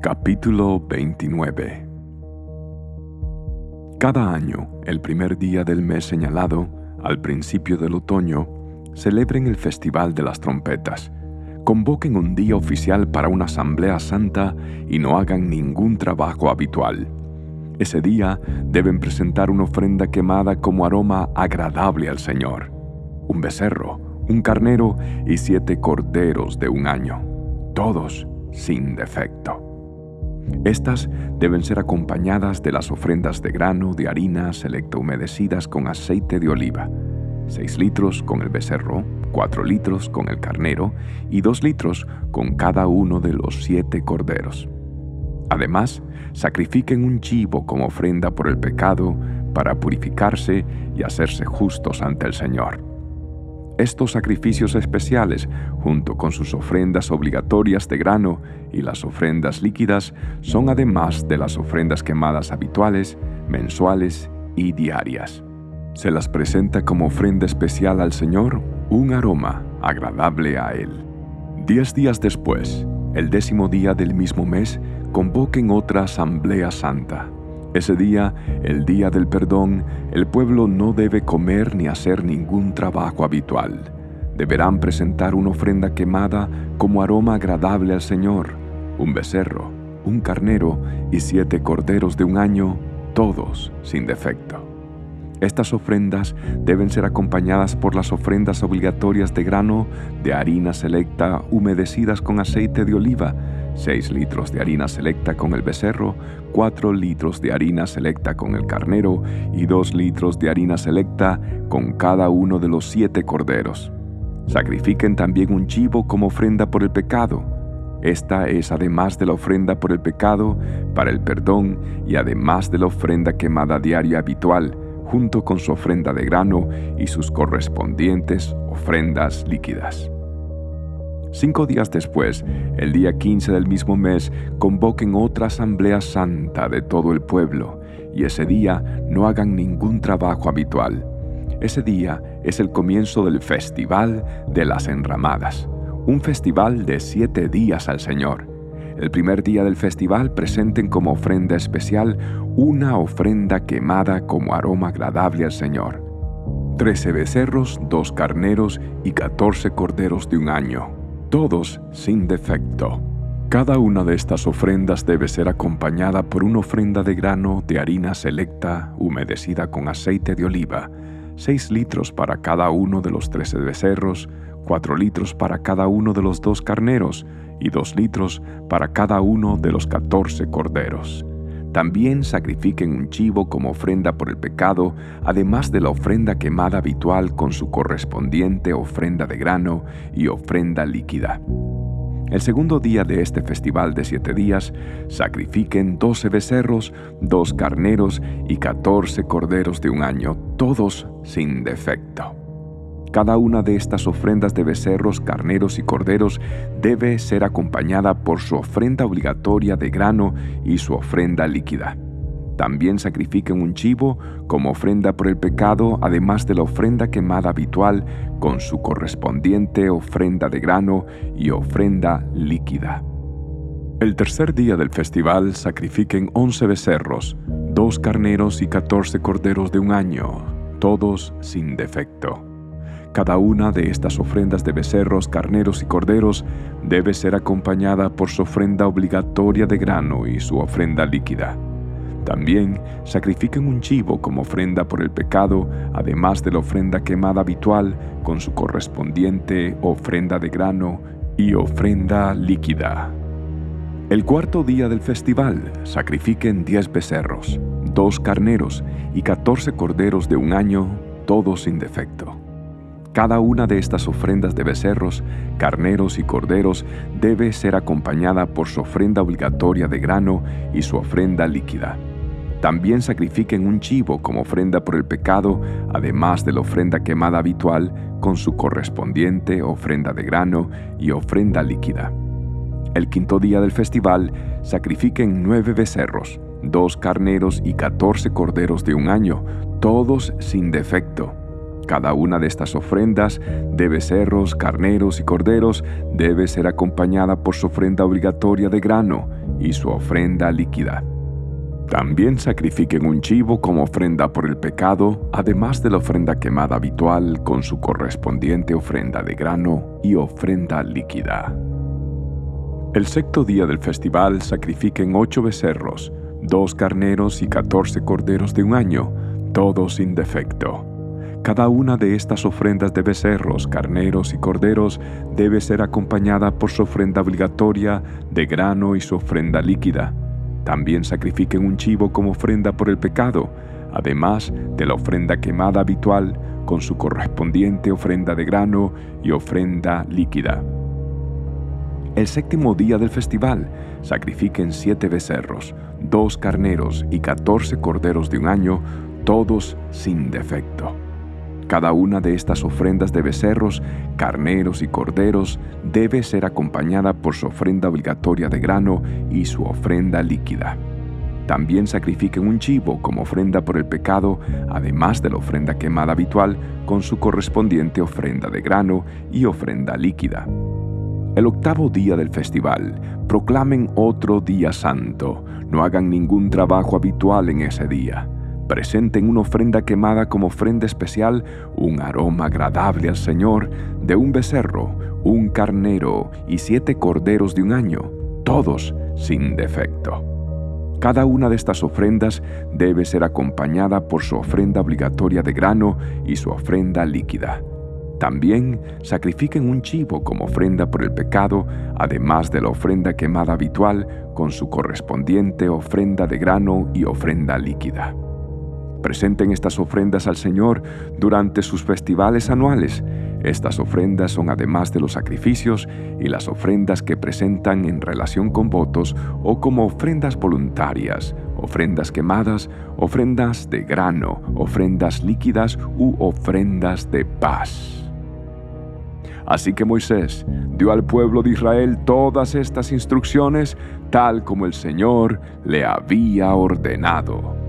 Capítulo 29 Cada año, el primer día del mes señalado, al principio del otoño, celebren el Festival de las Trompetas. Convoquen un día oficial para una asamblea santa y no hagan ningún trabajo habitual. Ese día deben presentar una ofrenda quemada como aroma agradable al Señor. Un becerro, un carnero y siete corderos de un año, todos sin defecto. Estas deben ser acompañadas de las ofrendas de grano, de harina selecta humedecidas con aceite de oliva, 6 litros con el becerro, 4 litros con el carnero y 2 litros con cada uno de los siete corderos. Además, sacrifiquen un chivo como ofrenda por el pecado para purificarse y hacerse justos ante el Señor. Estos sacrificios especiales, junto con sus ofrendas obligatorias de grano y las ofrendas líquidas, son además de las ofrendas quemadas habituales, mensuales y diarias. Se las presenta como ofrenda especial al Señor un aroma agradable a Él. Diez días después, el décimo día del mismo mes, convoquen otra asamblea santa ese día, el día del perdón, el pueblo no debe comer ni hacer ningún trabajo habitual. Deberán presentar una ofrenda quemada como aroma agradable al Señor, un becerro, un carnero y siete corderos de un año, todos sin defecto. Estas ofrendas deben ser acompañadas por las ofrendas obligatorias de grano, de harina selecta humedecidas con aceite de oliva, 6 litros de harina selecta con el becerro, 4 litros de harina selecta con el carnero y 2 litros de harina selecta con cada uno de los siete corderos. Sacrifiquen también un chivo como ofrenda por el pecado. Esta es además de la ofrenda por el pecado, para el perdón y además de la ofrenda quemada diaria habitual, junto con su ofrenda de grano y sus correspondientes ofrendas líquidas. Cinco días después, el día 15 del mismo mes, convoquen otra asamblea santa de todo el pueblo, y ese día no hagan ningún trabajo habitual. Ese día es el comienzo del Festival de las Enramadas, un festival de siete días al Señor. El primer día del festival presenten como ofrenda especial una ofrenda quemada como aroma agradable al Señor. Trece becerros, dos carneros y catorce corderos de un año todos sin defecto. Cada una de estas ofrendas debe ser acompañada por una ofrenda de grano de harina selecta humedecida con aceite de oliva, 6 litros para cada uno de los trece becerros, 4 litros para cada uno de los dos carneros y 2 litros para cada uno de los catorce corderos. También sacrifiquen un chivo como ofrenda por el pecado, además de la ofrenda quemada habitual con su correspondiente ofrenda de grano y ofrenda líquida. El segundo día de este festival de siete días, sacrifiquen doce becerros, dos carneros y catorce corderos de un año, todos sin defecto. Cada una de estas ofrendas de becerros, carneros y corderos debe ser acompañada por su ofrenda obligatoria de grano y su ofrenda líquida. También sacrifiquen un chivo como ofrenda por el pecado, además de la ofrenda quemada habitual con su correspondiente ofrenda de grano y ofrenda líquida. El tercer día del festival sacrifiquen once becerros, dos carneros y catorce corderos de un año, todos sin defecto. Cada una de estas ofrendas de becerros, carneros y corderos debe ser acompañada por su ofrenda obligatoria de grano y su ofrenda líquida. También sacrifiquen un chivo como ofrenda por el pecado, además de la ofrenda quemada habitual con su correspondiente ofrenda de grano y ofrenda líquida. El cuarto día del festival sacrifiquen diez becerros, dos carneros y catorce corderos de un año, todos sin defecto. Cada una de estas ofrendas de becerros, carneros y corderos debe ser acompañada por su ofrenda obligatoria de grano y su ofrenda líquida. También sacrifiquen un chivo como ofrenda por el pecado, además de la ofrenda quemada habitual, con su correspondiente ofrenda de grano y ofrenda líquida. El quinto día del festival, sacrifiquen nueve becerros, dos carneros y catorce corderos de un año, todos sin defecto cada una de estas ofrendas de becerros, carneros y corderos debe ser acompañada por su ofrenda obligatoria de grano y su ofrenda líquida. También sacrifiquen un chivo como ofrenda por el pecado, además de la ofrenda quemada habitual con su correspondiente ofrenda de grano y ofrenda líquida. El sexto día del festival sacrifiquen ocho becerros, dos carneros y catorce corderos de un año, todos sin defecto. Cada una de estas ofrendas de becerros, carneros y corderos debe ser acompañada por su ofrenda obligatoria de grano y su ofrenda líquida también sacrifiquen un chivo como ofrenda por el pecado, además de la ofrenda quemada habitual con su correspondiente ofrenda de grano y ofrenda líquida. El séptimo día del festival, sacrifiquen siete becerros, dos carneros y catorce corderos de un año, todos sin defecto. Cada una de estas ofrendas de becerros, carneros y corderos debe ser acompañada por su ofrenda obligatoria de grano y su ofrenda líquida. También sacrifiquen un chivo como ofrenda por el pecado, además de la ofrenda quemada habitual, con su correspondiente ofrenda de grano y ofrenda líquida. El octavo día del festival, proclamen otro día santo, no hagan ningún trabajo habitual en ese día presenten una ofrenda quemada como ofrenda especial, un aroma agradable al Señor, de un becerro, un carnero y siete corderos de un año, todos sin defecto. Cada una de estas ofrendas debe ser acompañada por su ofrenda obligatoria de grano y su ofrenda líquida. También sacrifiquen un chivo como ofrenda por el pecado, además de la ofrenda quemada habitual con su correspondiente ofrenda de grano y ofrenda líquida. Presenten estas ofrendas al Señor durante sus festivales anuales. Estas ofrendas son además de los sacrificios y las ofrendas que presentan en relación con votos o como ofrendas voluntarias, ofrendas quemadas, ofrendas de grano, ofrendas líquidas u ofrendas de paz. Así que Moisés dio al pueblo de Israel todas estas instrucciones tal como el Señor le había ordenado.